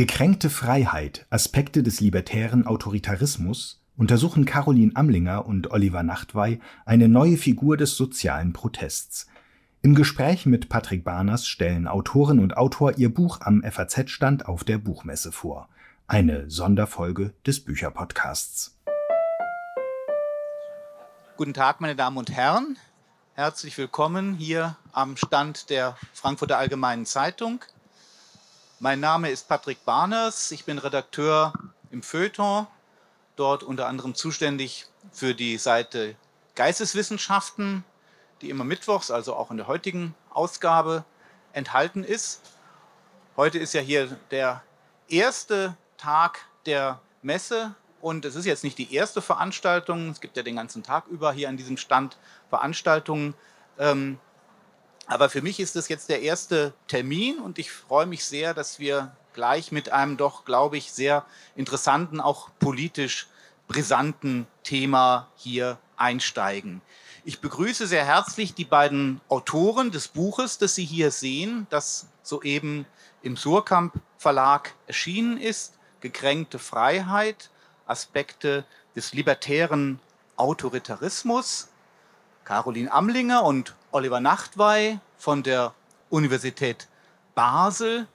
Gekränkte Freiheit – Aspekte des libertären Autoritarismus untersuchen Caroline Amlinger und Oliver Nachtwey eine neue Figur des sozialen Protests. Im Gespräch mit Patrick Barners stellen Autorin und Autor ihr Buch am FAZ-Stand auf der Buchmesse vor. Eine Sonderfolge des Bücherpodcasts. Guten Tag, meine Damen und Herren. Herzlich willkommen hier am Stand der Frankfurter Allgemeinen Zeitung. Mein Name ist Patrick Barners. Ich bin Redakteur im Feuilleton, dort unter anderem zuständig für die Seite Geisteswissenschaften, die immer mittwochs, also auch in der heutigen Ausgabe, enthalten ist. Heute ist ja hier der erste Tag der Messe und es ist jetzt nicht die erste Veranstaltung. Es gibt ja den ganzen Tag über hier an diesem Stand Veranstaltungen. Ähm, aber für mich ist das jetzt der erste Termin und ich freue mich sehr, dass wir gleich mit einem doch, glaube ich, sehr interessanten, auch politisch brisanten Thema hier einsteigen. Ich begrüße sehr herzlich die beiden Autoren des Buches, das Sie hier sehen, das soeben im Surkamp Verlag erschienen ist. Gekränkte Freiheit, Aspekte des libertären Autoritarismus. Caroline Amlinger und Oliver Nachtwey von der Universität Basel.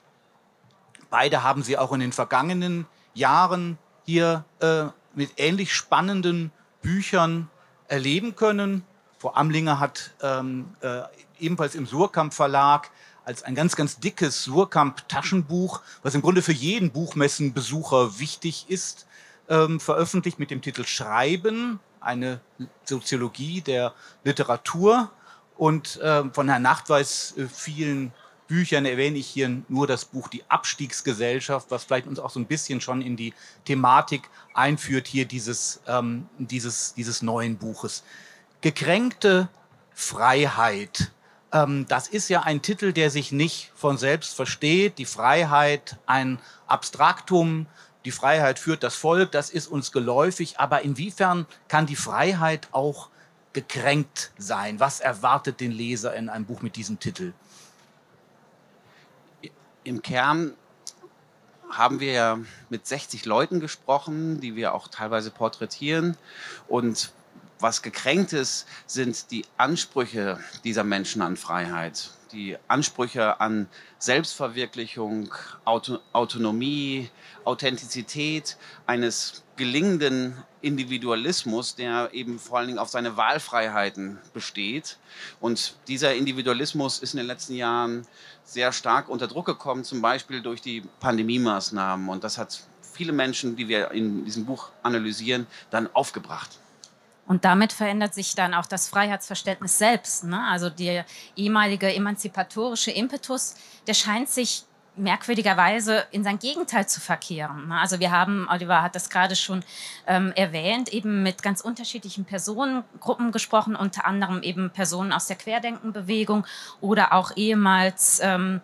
Beide haben sie auch in den vergangenen Jahren hier äh, mit ähnlich spannenden Büchern erleben können. Frau Amlinger hat ähm, äh, ebenfalls im Surkamp Verlag als ein ganz, ganz dickes Surkamp-Taschenbuch, was im Grunde für jeden Buchmessenbesucher wichtig ist, ähm, veröffentlicht mit dem Titel Schreiben, eine Soziologie der Literatur. Und äh, von Herrn Nachtweis äh, vielen Büchern erwähne ich hier nur das Buch Die Abstiegsgesellschaft, was vielleicht uns auch so ein bisschen schon in die Thematik einführt hier dieses, ähm, dieses, dieses neuen Buches. Gekränkte Freiheit. Ähm, das ist ja ein Titel, der sich nicht von selbst versteht. Die Freiheit, ein Abstraktum, die Freiheit führt das Volk, das ist uns geläufig. Aber inwiefern kann die Freiheit auch gekränkt sein? Was erwartet den Leser in einem Buch mit diesem Titel? Im Kern haben wir ja mit 60 Leuten gesprochen, die wir auch teilweise porträtieren. Und was gekränkt ist, sind die Ansprüche dieser Menschen an Freiheit, die Ansprüche an Selbstverwirklichung, Auto Autonomie, Authentizität eines gelingenden Individualismus, der eben vor allen Dingen auf seine Wahlfreiheiten besteht. Und dieser Individualismus ist in den letzten Jahren sehr stark unter Druck gekommen, zum Beispiel durch die Pandemie-Maßnahmen. Und das hat viele Menschen, die wir in diesem Buch analysieren, dann aufgebracht. Und damit verändert sich dann auch das Freiheitsverständnis selbst. Ne? Also der ehemalige emanzipatorische Impetus, der scheint sich merkwürdigerweise in sein Gegenteil zu verkehren. Ne? Also wir haben, Oliver hat das gerade schon ähm, erwähnt, eben mit ganz unterschiedlichen Personengruppen gesprochen, unter anderem eben Personen aus der Querdenkenbewegung oder auch ehemals ähm,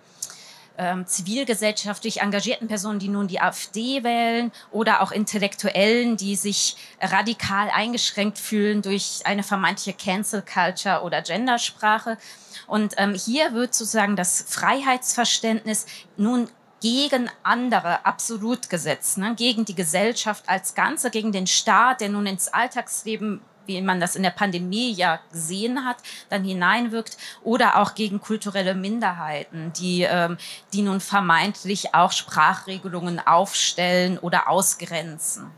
ähm, zivilgesellschaftlich engagierten Personen, die nun die AfD wählen oder auch Intellektuellen, die sich radikal eingeschränkt fühlen durch eine vermeintliche Cancel Culture oder Gendersprache. Und ähm, hier wird sozusagen das Freiheitsverständnis nun gegen andere absolut gesetzt, ne? gegen die Gesellschaft als Ganze, gegen den Staat, der nun ins Alltagsleben wie man das in der Pandemie ja gesehen hat, dann hineinwirkt oder auch gegen kulturelle Minderheiten, die, ähm, die nun vermeintlich auch Sprachregelungen aufstellen oder ausgrenzen.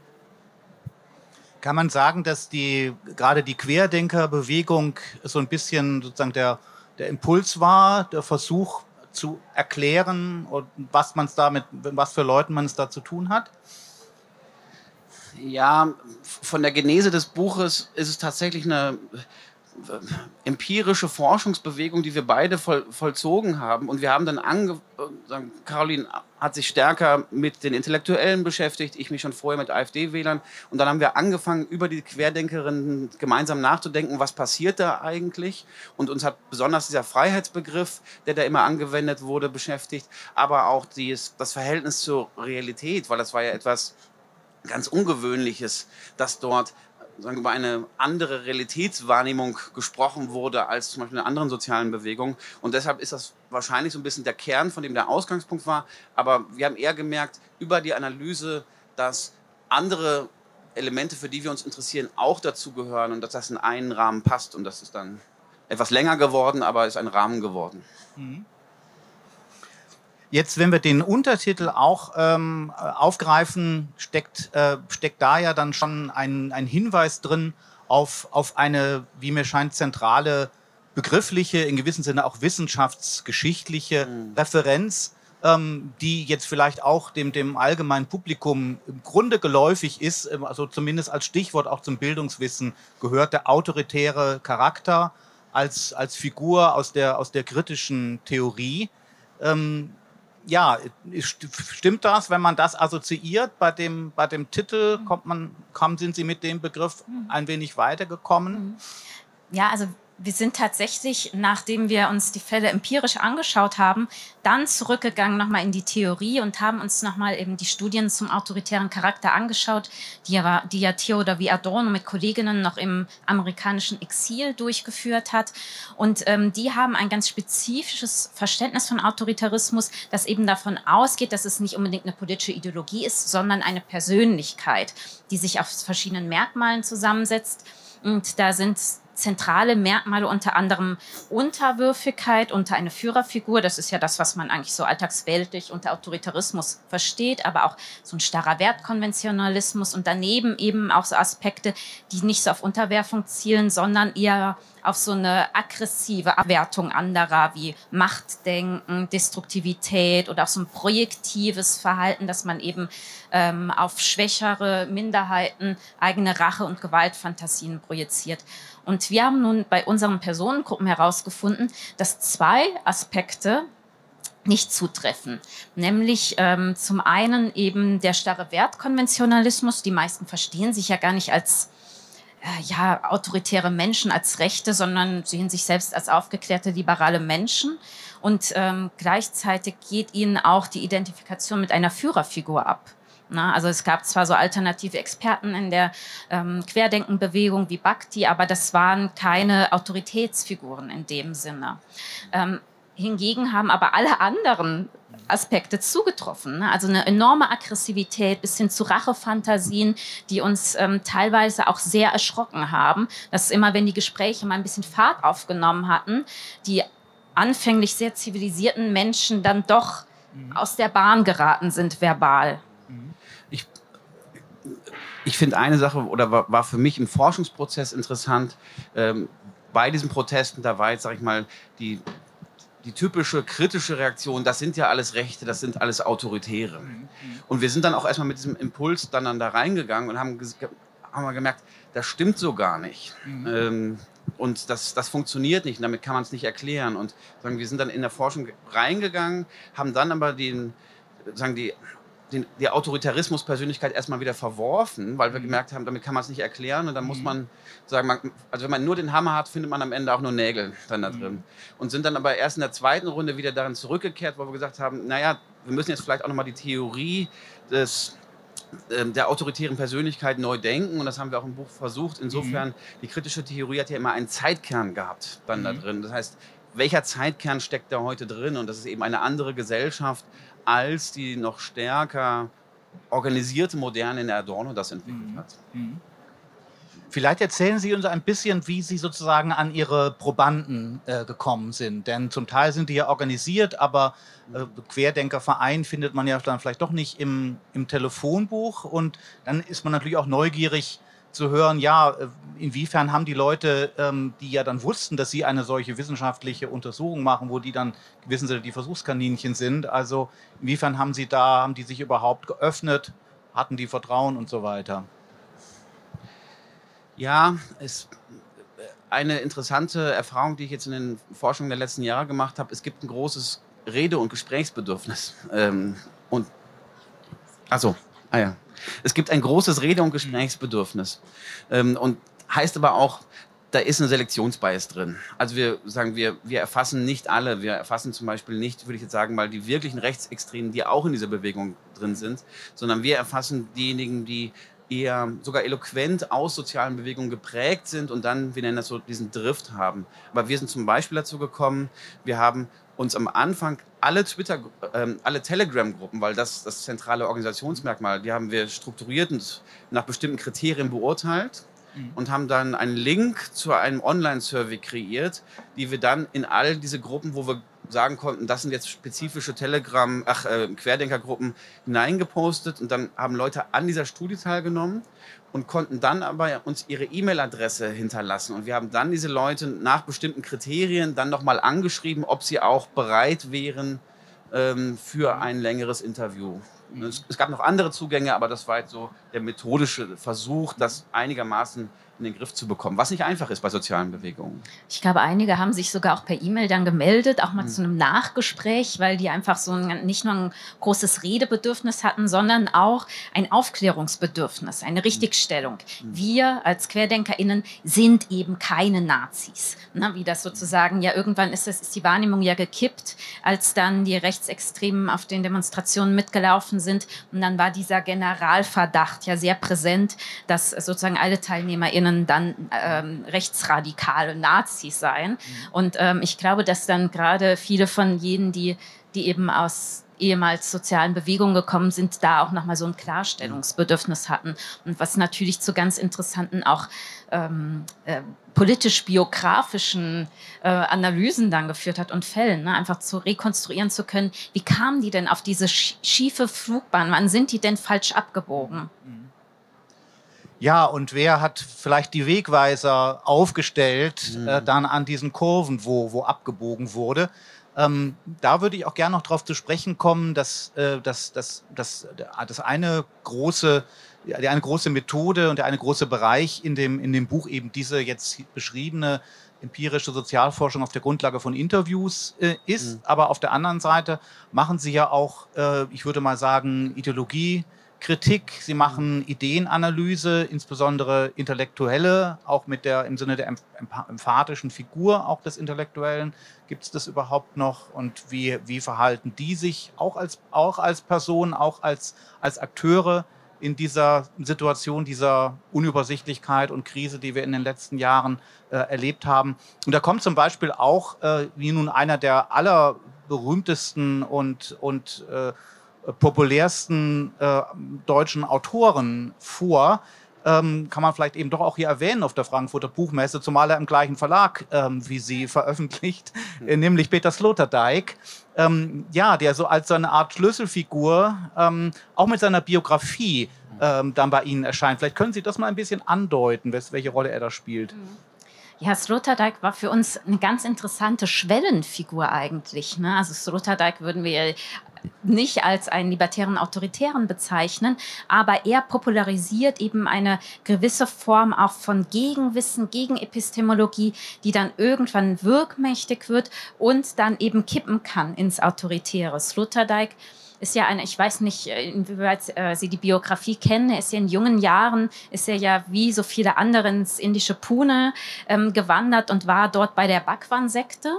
Kann man sagen, dass die, gerade die Querdenkerbewegung so ein bisschen sozusagen der, der Impuls war, der Versuch zu erklären, was man es da mit, was für Leuten man es da zu tun hat? Ja, von der Genese des Buches ist es tatsächlich eine äh, empirische Forschungsbewegung, die wir beide voll, vollzogen haben. Und wir haben dann ange äh, Caroline hat sich stärker mit den Intellektuellen beschäftigt, ich mich schon vorher mit AfD-Wählern. Und dann haben wir angefangen, über die Querdenkerinnen gemeinsam nachzudenken, was passiert da eigentlich. Und uns hat besonders dieser Freiheitsbegriff, der da immer angewendet wurde, beschäftigt, aber auch dies, das Verhältnis zur Realität, weil das war ja etwas ganz Ungewöhnliches, dass dort sagen, über eine andere Realitätswahrnehmung gesprochen wurde als zum Beispiel in anderen sozialen Bewegungen. Und deshalb ist das wahrscheinlich so ein bisschen der Kern, von dem der Ausgangspunkt war. Aber wir haben eher gemerkt über die Analyse, dass andere Elemente, für die wir uns interessieren, auch dazu gehören und dass das in einen Rahmen passt. Und das ist dann etwas länger geworden, aber ist ein Rahmen geworden. Mhm. Jetzt, wenn wir den Untertitel auch ähm, aufgreifen, steckt, äh, steckt da ja dann schon ein, ein Hinweis drin auf, auf eine, wie mir scheint, zentrale begriffliche, in gewissem Sinne auch wissenschaftsgeschichtliche mhm. Referenz, ähm, die jetzt vielleicht auch dem, dem allgemeinen Publikum im Grunde geläufig ist, ähm, also zumindest als Stichwort auch zum Bildungswissen gehört, der autoritäre Charakter als, als Figur aus der, aus der kritischen Theorie. Ähm, ja, stimmt das, wenn man das assoziiert? Bei dem, bei dem Titel kommt man, kommen, sind Sie mit dem Begriff mhm. ein wenig weitergekommen? Mhm. Ja, also wir sind tatsächlich, nachdem wir uns die Fälle empirisch angeschaut haben, dann zurückgegangen nochmal in die Theorie und haben uns nochmal eben die Studien zum autoritären Charakter angeschaut, die ja, die ja Theodor wie Adorno mit Kolleginnen noch im amerikanischen Exil durchgeführt hat. Und ähm, die haben ein ganz spezifisches Verständnis von Autoritarismus, das eben davon ausgeht, dass es nicht unbedingt eine politische Ideologie ist, sondern eine Persönlichkeit, die sich aus verschiedenen Merkmalen zusammensetzt. Und da sind zentrale Merkmale unter anderem Unterwürfigkeit unter eine Führerfigur. Das ist ja das, was man eigentlich so alltagsweltlich unter Autoritarismus versteht, aber auch so ein starrer Wertkonventionalismus und daneben eben auch so Aspekte, die nicht so auf Unterwerfung zielen, sondern eher auf so eine aggressive Abwertung anderer wie Machtdenken, Destruktivität oder auch so ein projektives Verhalten, dass man eben ähm, auf schwächere Minderheiten eigene Rache- und Gewaltfantasien projiziert. Und wir haben nun bei unseren Personengruppen herausgefunden, dass zwei Aspekte nicht zutreffen. Nämlich ähm, zum einen eben der starre Wertkonventionalismus. Die meisten verstehen sich ja gar nicht als ja, autoritäre Menschen, als Rechte, sondern sehen sich selbst als aufgeklärte, liberale Menschen. Und ähm, gleichzeitig geht ihnen auch die Identifikation mit einer Führerfigur ab. Na, also es gab zwar so alternative Experten in der ähm, Querdenkenbewegung wie Bhakti, aber das waren keine Autoritätsfiguren in dem Sinne. Ähm, hingegen haben aber alle anderen Aspekte zugetroffen. Ne? Also eine enorme Aggressivität bis hin zu Rachefantasien, die uns ähm, teilweise auch sehr erschrocken haben. Dass immer, wenn die Gespräche mal ein bisschen Fahrt aufgenommen hatten, die anfänglich sehr zivilisierten Menschen dann doch mhm. aus der Bahn geraten sind verbal. Ich, ich finde eine Sache oder war, war, für mich im Forschungsprozess interessant. Ähm, bei diesen Protesten, da war jetzt, sag ich mal, die die typische kritische Reaktion, das sind ja alles Rechte, das sind alles Autoritäre. Und wir sind dann auch erstmal mit diesem Impuls dann, dann da reingegangen und haben, haben wir gemerkt, das stimmt so gar nicht. Mhm. Ähm, und das, das funktioniert nicht, und damit kann man es nicht erklären. Und sagen, wir sind dann in der Forschung reingegangen, haben dann aber den, sagen die den, die Autoritarismus-Persönlichkeit erstmal wieder verworfen, weil wir mhm. gemerkt haben, damit kann man es nicht erklären und dann muss mhm. man sagen, man, also wenn man nur den Hammer hat, findet man am Ende auch nur Nägel dann da mhm. drin. Und sind dann aber erst in der zweiten Runde wieder darin zurückgekehrt, wo wir gesagt haben, naja, wir müssen jetzt vielleicht auch nochmal die Theorie des, ähm, der autoritären Persönlichkeit neu denken und das haben wir auch im Buch versucht. Insofern, mhm. die kritische Theorie hat ja immer einen Zeitkern gehabt dann mhm. da drin. Das heißt, welcher Zeitkern steckt da heute drin? Und das ist eben eine andere Gesellschaft, als die noch stärker organisierte Moderne in Adorno das entwickelt mhm. hat. Mhm. Vielleicht erzählen Sie uns ein bisschen, wie Sie sozusagen an Ihre Probanden äh, gekommen sind. Denn zum Teil sind die ja organisiert, aber äh, Querdenkerverein findet man ja dann vielleicht doch nicht im, im Telefonbuch. Und dann ist man natürlich auch neugierig, zu hören, ja, äh, inwiefern haben die Leute, ähm, die ja dann wussten, dass sie eine solche wissenschaftliche Untersuchung machen, wo die dann gewissen Sie die Versuchskaninchen sind, also inwiefern haben sie da, haben die sich überhaupt geöffnet, hatten die Vertrauen und so weiter? Ja, es eine interessante Erfahrung, die ich jetzt in den Forschungen der letzten Jahre gemacht habe. Es gibt ein großes Rede- und Gesprächsbedürfnis. Ähm, und also, ah ja, es gibt ein großes Rede- und Gesprächsbedürfnis. Ähm, und heißt aber auch, da ist ein Selektionsbias drin. Also wir sagen, wir, wir erfassen nicht alle. Wir erfassen zum Beispiel nicht, würde ich jetzt sagen, mal die wirklichen Rechtsextremen, die auch in dieser Bewegung drin sind, sondern wir erfassen diejenigen, die eher sogar eloquent aus sozialen Bewegungen geprägt sind und dann, wir nennen das so, diesen Drift haben. Aber wir sind zum Beispiel dazu gekommen, wir haben uns am Anfang alle Twitter, ähm, alle Telegram-Gruppen, weil das das zentrale Organisationsmerkmal, die haben wir strukturiert und nach bestimmten Kriterien beurteilt mhm. und haben dann einen Link zu einem Online-Survey kreiert, die wir dann in all diese Gruppen, wo wir sagen konnten, das sind jetzt spezifische Telegram, ach, äh, Querdenkergruppen hineingepostet und dann haben Leute an dieser Studie teilgenommen und konnten dann aber uns ihre E-Mail-Adresse hinterlassen. Und wir haben dann diese Leute nach bestimmten Kriterien dann nochmal angeschrieben, ob sie auch bereit wären ähm, für ein längeres Interview. Es, es, gab noch andere Zugänge, aber das war jetzt so der methodische Versuch, das einigermaßen in den Griff zu bekommen, was nicht einfach ist bei sozialen Bewegungen. Ich glaube, einige haben sich sogar auch per E-Mail dann gemeldet, auch mal mhm. zu einem Nachgespräch, weil die einfach so ein, nicht nur ein großes Redebedürfnis hatten, sondern auch ein Aufklärungsbedürfnis, eine Richtigstellung. Mhm. Wir als QuerdenkerInnen sind eben keine Nazis. Ne, wie das sozusagen, ja, irgendwann ist, das, ist die Wahrnehmung ja gekippt, als dann die Rechtsextremen auf den Demonstrationen mitgelaufen sind. Und dann war dieser Generalverdacht ja sehr präsent, dass sozusagen alle TeilnehmerInnen KollegInnen dann ähm, rechtsradikale Nazis seien. Mhm. Und ähm, ich glaube, dass dann gerade viele von jenen, die, die eben aus ehemals sozialen Bewegungen gekommen sind, da auch nochmal so ein Klarstellungsbedürfnis hatten. Und was natürlich zu ganz interessanten auch ähm, äh, politisch-biografischen äh, Analysen dann geführt hat und Fällen, ne? einfach zu rekonstruieren zu können, wie kamen die denn auf diese schiefe Flugbahn, wann sind die denn falsch abgebogen? Mhm. Ja, und wer hat vielleicht die Wegweiser aufgestellt, mhm. äh, dann an diesen Kurven, wo, wo abgebogen wurde? Ähm, da würde ich auch gerne noch darauf zu sprechen kommen, dass, äh, dass, dass, dass das eine große, die eine große Methode und der eine große Bereich in dem, in dem Buch eben diese jetzt beschriebene empirische Sozialforschung auf der Grundlage von Interviews äh, ist. Mhm. Aber auf der anderen Seite machen sie ja auch, äh, ich würde mal sagen, Ideologie, Kritik, sie machen Ideenanalyse, insbesondere intellektuelle, auch mit der im Sinne der emphatischen Figur auch des Intellektuellen. Gibt es das überhaupt noch? Und wie, wie verhalten die sich auch als, auch als Person, auch als, als Akteure in dieser Situation, dieser Unübersichtlichkeit und Krise, die wir in den letzten Jahren äh, erlebt haben? Und da kommt zum Beispiel auch, äh, wie nun einer der allerberühmtesten und, und äh, populärsten äh, deutschen Autoren vor. Ähm, kann man vielleicht eben doch auch hier erwähnen auf der Frankfurter Buchmesse, zumal er im gleichen Verlag ähm, wie sie veröffentlicht, äh, nämlich Peter Sloterdijk. Ähm, ja, der so als so eine Art Schlüsselfigur ähm, auch mit seiner Biografie ähm, dann bei Ihnen erscheint. Vielleicht können Sie das mal ein bisschen andeuten, welche Rolle er da spielt. Mhm. Ja, Sloterdijk war für uns eine ganz interessante Schwellenfigur eigentlich. Ne? Also Sloterdijk würden wir nicht als einen libertären Autoritären bezeichnen, aber er popularisiert eben eine gewisse Form auch von Gegenwissen, Gegenepistemologie, die dann irgendwann wirkmächtig wird und dann eben kippen kann ins Autoritäre. Sloterdijk ist ja eine, ich weiß nicht, äh, inwieweit äh, Sie die Biografie kennen, er ist ja in jungen Jahren, ist er ja wie so viele andere ins indische Pune ähm, gewandert und war dort bei der Bhagwan-Sekte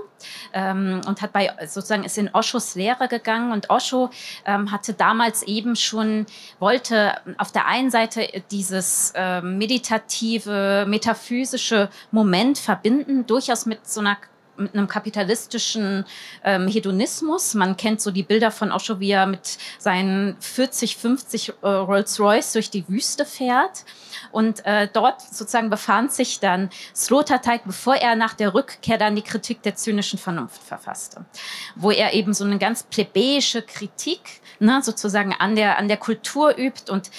ähm, und hat bei, sozusagen, ist in Oshos Lehre gegangen. Und Osho ähm, hatte damals eben schon, wollte auf der einen Seite dieses äh, meditative, metaphysische Moment verbinden, durchaus mit so einer mit einem kapitalistischen ähm, Hedonismus. Man kennt so die Bilder von Osho, wie er mit seinen 40, 50 äh, Rolls-Royce durch die Wüste fährt. Und äh, dort sozusagen befand sich dann Sloterdijk, bevor er nach der Rückkehr dann die Kritik der zynischen Vernunft verfasste, wo er eben so eine ganz plebejische Kritik ne, sozusagen an der, an der Kultur übt und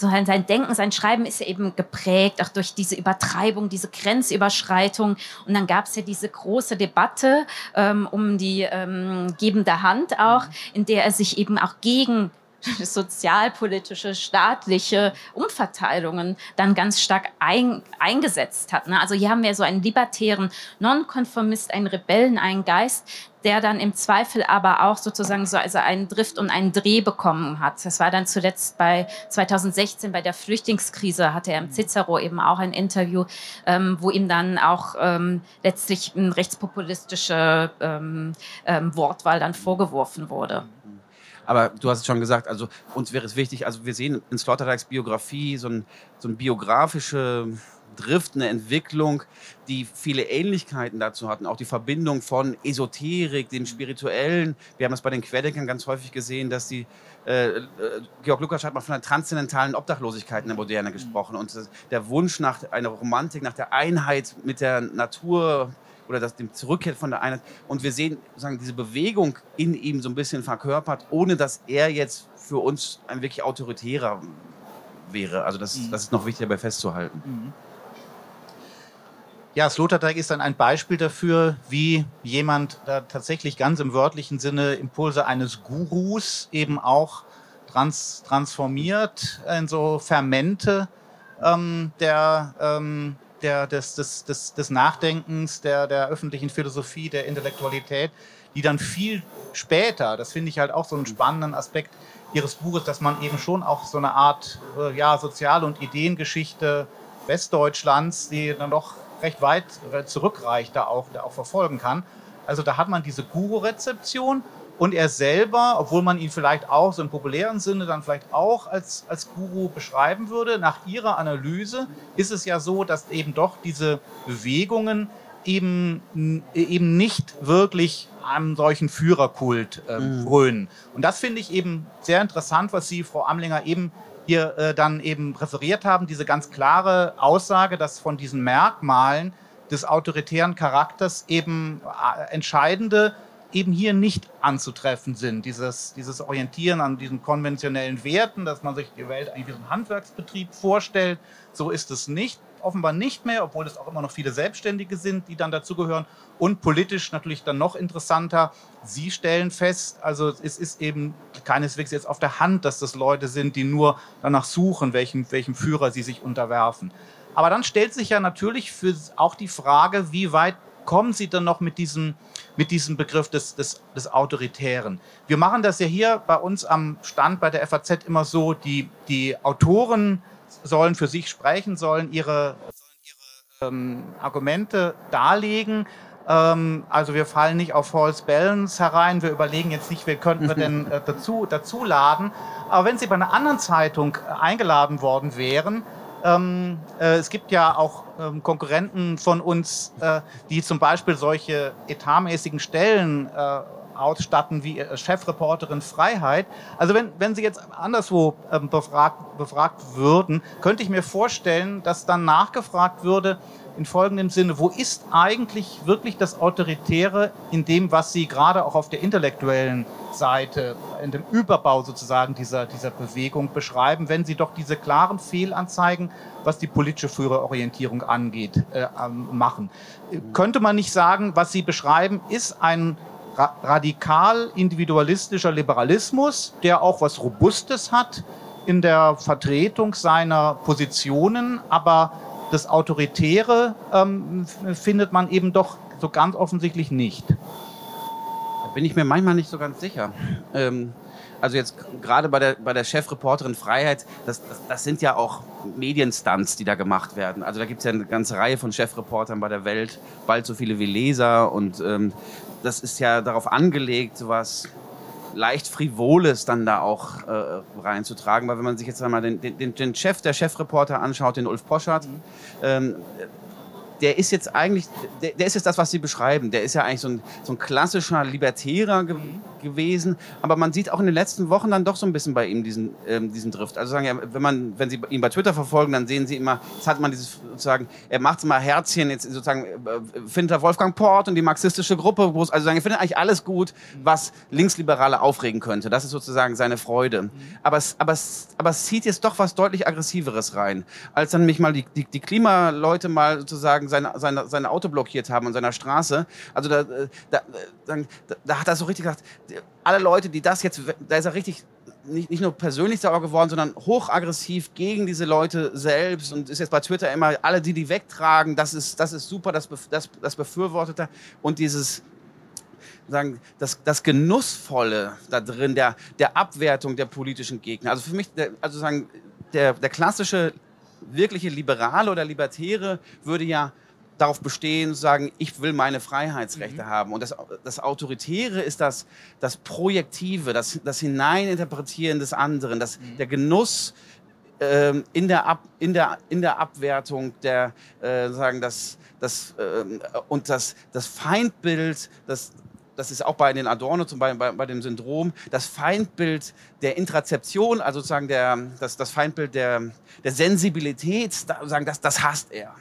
so sein Denken, sein Schreiben ist ja eben geprägt, auch durch diese Übertreibung, diese Grenzüberschreitung. Und dann gab es ja diese große Debatte ähm, um die ähm, gebende Hand auch, mhm. in der er sich eben auch gegen sozialpolitische, staatliche Umverteilungen dann ganz stark ein, eingesetzt hat. Ne? Also hier haben wir so einen libertären Nonkonformist, einen Rebellen, einen Geist, der dann im Zweifel aber auch sozusagen so also einen Drift und einen Dreh bekommen hat. Das war dann zuletzt bei 2016 bei der Flüchtlingskrise hatte er im Cicero eben auch ein Interview, ähm, wo ihm dann auch ähm, letztlich eine rechtspopulistische ähm, ähm, Wortwahl dann vorgeworfen wurde. Aber du hast es schon gesagt, also uns wäre es wichtig, also wir sehen in Sloterdijks Biografie so ein, so ein biografische Drift, eine Entwicklung, die viele Ähnlichkeiten dazu hatten. Auch die Verbindung von Esoterik, dem Spirituellen. Wir haben es bei den Querdenkern ganz häufig gesehen, dass die äh, äh, Georg Lukas hat mal von einer transzendentalen Obdachlosigkeit in der Moderne gesprochen und der Wunsch nach einer Romantik, nach der Einheit mit der Natur oder das, dem Zurückkehr von der Einheit. Und wir sehen sagen, diese Bewegung in ihm so ein bisschen verkörpert, ohne dass er jetzt für uns ein wirklich autoritärer wäre. Also das, mhm. das ist noch wichtig dabei festzuhalten. Mhm. Ja, Sloterdijk ist dann ein Beispiel dafür, wie jemand da tatsächlich ganz im wörtlichen Sinne Impulse eines Gurus eben auch trans transformiert in so Fermente ähm, der, ähm, der, des, des, des, des Nachdenkens, der, der öffentlichen Philosophie, der Intellektualität, die dann viel später, das finde ich halt auch so einen spannenden Aspekt ihres Buches, dass man eben schon auch so eine Art äh, ja, Sozial- und Ideengeschichte Westdeutschlands, die dann doch recht weit zurückreicht, da auch, da auch verfolgen kann. Also da hat man diese Guru-Rezeption und er selber, obwohl man ihn vielleicht auch so im populären Sinne dann vielleicht auch als, als Guru beschreiben würde, nach ihrer Analyse ist es ja so, dass eben doch diese Bewegungen eben, eben nicht wirklich einem solchen Führerkult äh, mhm. frönen. Und das finde ich eben sehr interessant, was Sie, Frau Amlinger, eben hier äh, dann eben referiert haben, diese ganz klare Aussage, dass von diesen Merkmalen des autoritären Charakters eben äh, entscheidende eben hier nicht anzutreffen sind. Dieses, dieses Orientieren an diesen konventionellen Werten, dass man sich die Welt eigentlich wie so ein Handwerksbetrieb vorstellt, so ist es nicht offenbar nicht mehr, obwohl es auch immer noch viele Selbstständige sind, die dann dazugehören. Und politisch natürlich dann noch interessanter. Sie stellen fest, also es ist eben keineswegs jetzt auf der Hand, dass das Leute sind, die nur danach suchen, welchem, welchem Führer sie sich unterwerfen. Aber dann stellt sich ja natürlich für auch die Frage, wie weit kommen Sie denn noch mit diesem, mit diesem Begriff des, des, des Autoritären? Wir machen das ja hier bei uns am Stand bei der FAZ immer so, die, die Autoren sollen für sich sprechen, sollen ihre, ihre ähm, Argumente darlegen. Ähm, also wir fallen nicht auf False Balance herein. Wir überlegen jetzt nicht, wer könnten wir denn äh, dazu, dazu laden. Aber wenn Sie bei einer anderen Zeitung äh, eingeladen worden wären, ähm, äh, es gibt ja auch ähm, Konkurrenten von uns, äh, die zum Beispiel solche etatmäßigen Stellen äh, ausstatten wie äh, Chefreporterin Freiheit. Also wenn, wenn Sie jetzt anderswo ähm, befragt, befragt würden, könnte ich mir vorstellen, dass dann nachgefragt würde in folgendem Sinne, wo ist eigentlich wirklich das Autoritäre in dem, was Sie gerade auch auf der intellektuellen Seite, in dem Überbau sozusagen dieser, dieser Bewegung beschreiben, wenn Sie doch diese klaren Fehlanzeigen, was die politische Führerorientierung angeht, äh, ähm, machen. Könnte man nicht sagen, was Sie beschreiben, ist ein radikal individualistischer Liberalismus, der auch was Robustes hat in der Vertretung seiner Positionen, aber das Autoritäre ähm, findet man eben doch so ganz offensichtlich nicht. Da bin ich mir manchmal nicht so ganz sicher. Ähm, also jetzt gerade bei der, bei der Chefreporterin Freiheit, das, das, das sind ja auch Medienstunts, die da gemacht werden. Also da gibt es ja eine ganze Reihe von Chefreportern bei der Welt, bald so viele wie Leser und ähm, das ist ja darauf angelegt, sowas leicht Frivoles dann da auch äh, reinzutragen, weil wenn man sich jetzt einmal den, den, den Chef der Chefreporter anschaut, den Ulf Poschardt, mhm. ähm, der ist jetzt eigentlich, der, der, ist jetzt das, was Sie beschreiben. Der ist ja eigentlich so ein, so ein klassischer Libertärer ge gewesen. Aber man sieht auch in den letzten Wochen dann doch so ein bisschen bei ihm diesen, ähm, diesen Drift. Also sagen ja, wenn man, wenn Sie ihn bei Twitter verfolgen, dann sehen Sie immer, jetzt hat man dieses sozusagen, er macht mal Herzchen, jetzt sozusagen äh, findet er Wolfgang Port und die marxistische Gruppe, wo es, also sagen, er findet eigentlich alles gut, was Linksliberale aufregen könnte. Das ist sozusagen seine Freude. Mhm. Aber es, aber aber es zieht jetzt doch was deutlich aggressiveres rein, als dann mich mal die, die, die Klimaleute mal sozusagen sein, sein, sein Auto blockiert haben an seiner Straße. Also da, da, da, da hat er so richtig gesagt, alle Leute, die das jetzt, da ist er richtig nicht, nicht nur persönlich sauer geworden, sondern hochaggressiv gegen diese Leute selbst und ist jetzt bei Twitter immer, alle, die die wegtragen, das ist, das ist super, das, das, das befürwortet er. Und dieses, sagen, das, das Genussvolle da drin, der, der Abwertung der politischen Gegner. Also für mich, der, also sagen, der, der klassische wirkliche Liberale oder Libertäre würde ja darauf bestehen, zu sagen, ich will meine Freiheitsrechte mhm. haben. Und das, das Autoritäre ist das, das Projektive, das, das Hineininterpretieren des anderen, das, mhm. der Genuss ähm, in, der Ab, in, der, in der Abwertung, der, äh, sagen, das, das, äh, und das, das Feindbild, das, das ist auch bei den Adorno, zum Beispiel bei, bei dem Syndrom, das Feindbild der Intrazeption, also sozusagen der, das, das Feindbild der, der Sensibilität, sagen, das, das hasst er.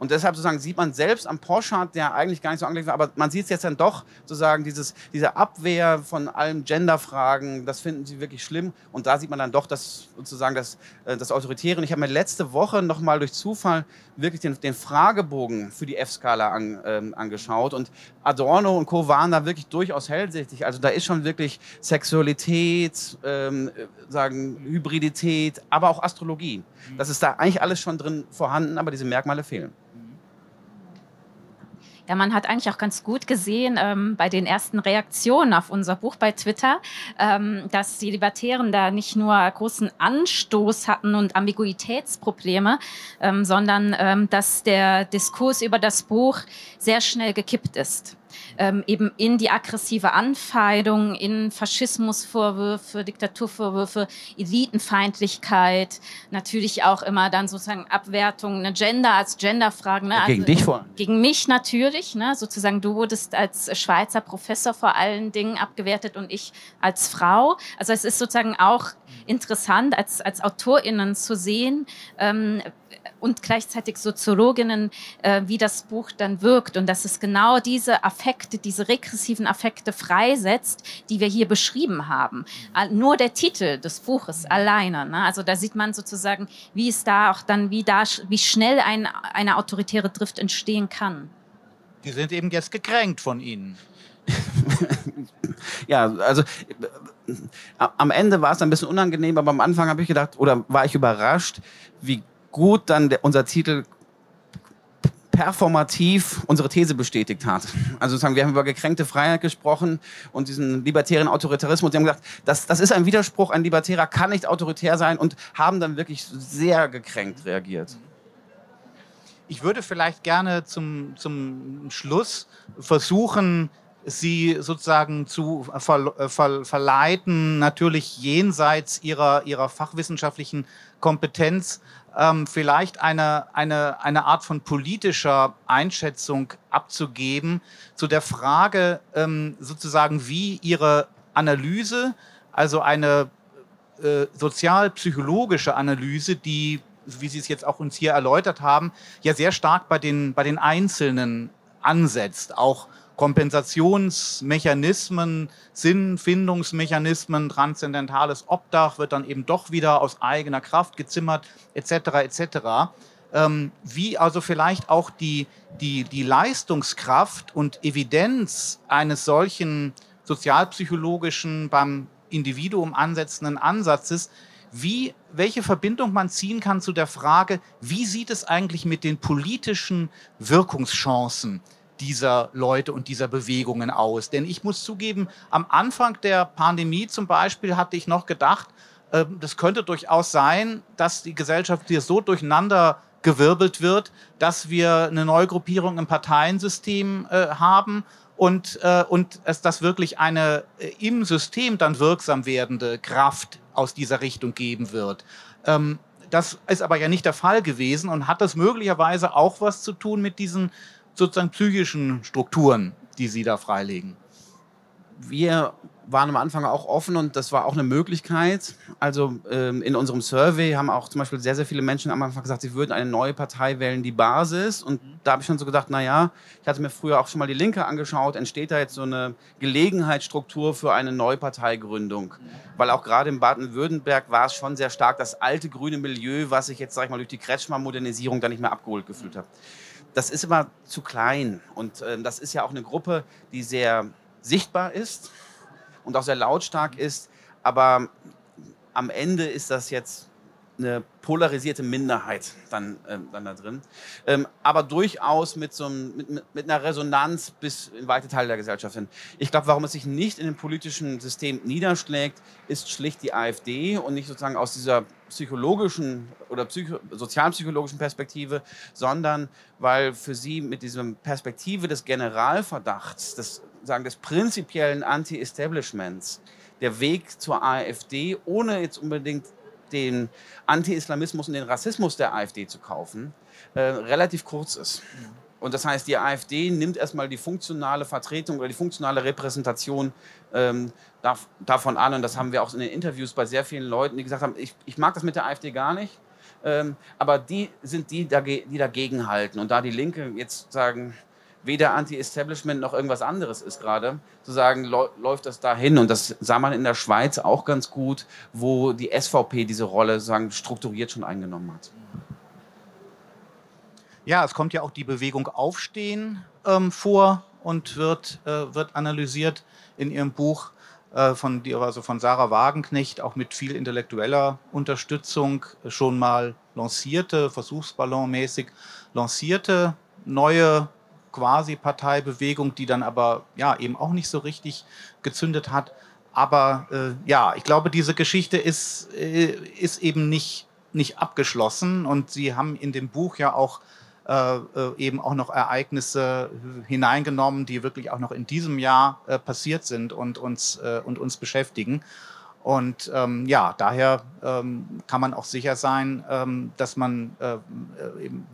Und deshalb sozusagen sieht man selbst am Porsche, der eigentlich gar nicht so angelegt war, aber man sieht es jetzt dann doch, sozusagen dieses, diese Abwehr von allen Genderfragen, das finden sie wirklich schlimm. Und da sieht man dann doch das, sozusagen das, äh, das Autoritäre. Und ich habe mir letzte Woche nochmal durch Zufall wirklich den, den Fragebogen für die F-Skala an, ähm, angeschaut. Und Adorno und Co. waren da wirklich durchaus hellsichtig. Also da ist schon wirklich Sexualität, ähm, sagen Hybridität, aber auch Astrologie. Das ist da eigentlich alles schon drin vorhanden, aber diese Merkmale fehlen. Ja, man hat eigentlich auch ganz gut gesehen ähm, bei den ersten Reaktionen auf unser Buch bei Twitter, ähm, dass die Libertären da nicht nur großen Anstoß hatten und Ambiguitätsprobleme, ähm, sondern ähm, dass der Diskurs über das Buch sehr schnell gekippt ist ähm, eben in die aggressive Anfeindung, in Faschismusvorwürfe, Diktaturvorwürfe, Elitenfeindlichkeit, natürlich auch immer dann sozusagen Abwertung, ne, Gender als Genderfragen. Ne? gegen also, dich vor? Gegen mich natürlich, ne? sozusagen du wurdest als Schweizer Professor vor allen Dingen abgewertet und ich als Frau. Also es ist sozusagen auch interessant als, als AutorInnen zu sehen, ähm, und gleichzeitig Soziologinnen, äh, wie das Buch dann wirkt und dass es genau diese Affekte, diese regressiven Affekte freisetzt, die wir hier beschrieben haben. Mhm. Nur der Titel des Buches alleine. Ne? Also da sieht man sozusagen, wie es da auch dann, wie da, wie schnell ein, eine autoritäre Drift entstehen kann. Die sind eben jetzt gekränkt von Ihnen. ja, also äh, am Ende war es ein bisschen unangenehm, aber am Anfang habe ich gedacht, oder war ich überrascht, wie gut dann unser Titel performativ unsere These bestätigt hat. Also sagen, wir haben über gekränkte Freiheit gesprochen und diesen libertären Autoritarismus. Sie haben gesagt, das, das ist ein Widerspruch, ein Libertärer kann nicht autoritär sein und haben dann wirklich sehr gekränkt reagiert. Ich würde vielleicht gerne zum, zum Schluss versuchen, sie sozusagen zu ver, ver, verleiten, natürlich jenseits ihrer, ihrer fachwissenschaftlichen Kompetenz, ähm, vielleicht eine, eine, eine Art von politischer Einschätzung abzugeben zu der Frage ähm, sozusagen, wie ihre Analyse, also eine äh, sozialpsychologische Analyse, die, wie Sie es jetzt auch uns hier erläutert haben, ja sehr stark bei den, bei den Einzelnen ansetzt, auch Kompensationsmechanismen, Sinnfindungsmechanismen, transzendentales Obdach wird dann eben doch wieder aus eigener Kraft gezimmert, etc. etc. Ähm, wie also vielleicht auch die, die, die Leistungskraft und Evidenz eines solchen sozialpsychologischen beim Individuum ansetzenden Ansatzes, wie, welche Verbindung man ziehen kann zu der Frage, wie sieht es eigentlich mit den politischen Wirkungschancen dieser Leute und dieser Bewegungen aus. Denn ich muss zugeben, am Anfang der Pandemie zum Beispiel hatte ich noch gedacht, äh, das könnte durchaus sein, dass die Gesellschaft hier so durcheinander gewirbelt wird, dass wir eine Neugruppierung im Parteiensystem äh, haben und, äh, und es das wirklich eine äh, im System dann wirksam werdende Kraft aus dieser Richtung geben wird. Ähm, das ist aber ja nicht der Fall gewesen und hat das möglicherweise auch was zu tun mit diesen sozusagen psychischen Strukturen, die Sie da freilegen? Wir waren am Anfang auch offen und das war auch eine Möglichkeit. Also ähm, in unserem Survey haben auch zum Beispiel sehr, sehr viele Menschen am Anfang gesagt, sie würden eine neue Partei wählen, die Basis. Und mhm. da habe ich schon so gedacht, naja, ich hatte mir früher auch schon mal die Linke angeschaut, entsteht da jetzt so eine Gelegenheitsstruktur für eine Neuparteigründung? Mhm. Weil auch gerade in Baden-Württemberg war es schon sehr stark das alte grüne Milieu, was sich jetzt, sag ich mal, durch die Kretschmer-Modernisierung da nicht mehr abgeholt gefühlt hat das ist immer zu klein. Und äh, das ist ja auch eine Gruppe, die sehr sichtbar ist und auch sehr lautstark ist. Aber am Ende ist das jetzt eine polarisierte Minderheit dann, ähm, dann da drin. Ähm, aber durchaus mit, so einem, mit, mit, einer Resonanz bis in weite Teile der Gesellschaft hin. Ich glaube, warum es sich nicht in dem politischen System niederschlägt, ist schlicht die AfD und nicht sozusagen aus dieser psychologischen oder psycho sozialpsychologischen Perspektive, sondern weil für sie mit dieser Perspektive des Generalverdachts, des, sagen, des prinzipiellen Anti-Establishments, der Weg zur AfD, ohne jetzt unbedingt den Anti-Islamismus und den Rassismus der AfD zu kaufen, äh, relativ kurz ist. Und das heißt, die AfD nimmt erstmal die funktionale Vertretung oder die funktionale Repräsentation ähm, davon an. Und das haben wir auch in den Interviews bei sehr vielen Leuten, die gesagt haben, ich, ich mag das mit der AfD gar nicht. Ähm, aber die sind die, die dagegen halten. Und da die Linke jetzt sagen, weder Anti-Establishment noch irgendwas anderes ist gerade, zu sagen, läuft das dahin. Und das sah man in der Schweiz auch ganz gut, wo die SVP diese Rolle sagen, strukturiert schon eingenommen hat. Ja, es kommt ja auch die Bewegung Aufstehen ähm, vor und wird, äh, wird analysiert in ihrem Buch äh, von, also von Sarah Wagenknecht, auch mit viel intellektueller Unterstützung, äh, schon mal lancierte, versuchsballonmäßig lancierte neue quasi Parteibewegung, die dann aber ja eben auch nicht so richtig gezündet hat. Aber äh, ja, ich glaube, diese Geschichte ist, äh, ist eben nicht, nicht abgeschlossen und Sie haben in dem Buch ja auch eben auch noch Ereignisse hineingenommen, die wirklich auch noch in diesem Jahr äh, passiert sind und uns, äh, und uns beschäftigen. Und ähm, ja, daher ähm, kann man auch sicher sein, ähm, dass man äh,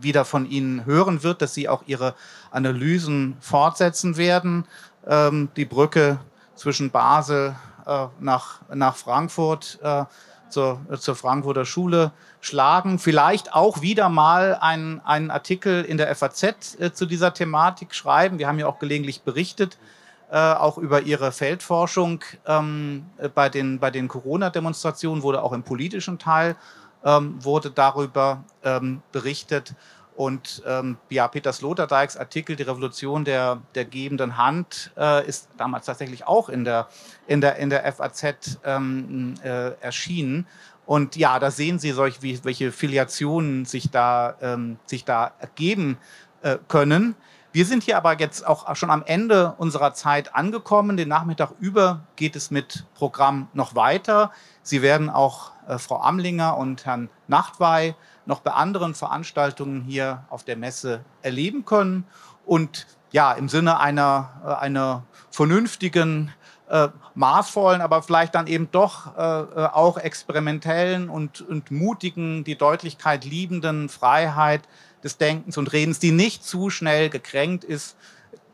wieder von Ihnen hören wird, dass Sie auch Ihre Analysen fortsetzen werden. Ähm, die Brücke zwischen Basel äh, nach, nach Frankfurt äh, zur, zur Frankfurter Schule schlagen. Vielleicht auch wieder mal einen, einen Artikel in der FAZ äh, zu dieser Thematik schreiben. Wir haben ja auch gelegentlich berichtet äh, auch über ihre Feldforschung ähm, bei den, bei den Corona-Demonstrationen, wurde auch im politischen Teil ähm, wurde darüber ähm, berichtet. Und ähm, ja, Peter Sloterdijks Artikel Die Revolution der, der gebenden Hand äh, ist damals tatsächlich auch in der, in der, in der FAZ ähm, äh, erschienen. Und ja, da sehen Sie solch, wie, welche Filiationen sich da, ähm, sich da ergeben äh, können. Wir sind hier aber jetzt auch schon am Ende unserer Zeit angekommen. Den Nachmittag über geht es mit Programm noch weiter. Sie werden auch äh, Frau Amlinger und Herrn Nachtwey noch bei anderen Veranstaltungen hier auf der Messe erleben können. Und ja, im Sinne einer, äh, einer vernünftigen, äh, maßvollen, aber vielleicht dann eben doch äh, äh auch experimentellen und, und mutigen, die Deutlichkeit liebenden Freiheit des Denkens und Redens, die nicht zu schnell gekränkt ist,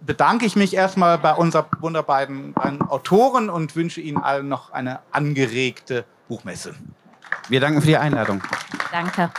bedanke ich mich erstmal bei unseren wunderbaren Autoren und wünsche Ihnen allen noch eine angeregte Buchmesse. Wir danken für die Einladung. Danke.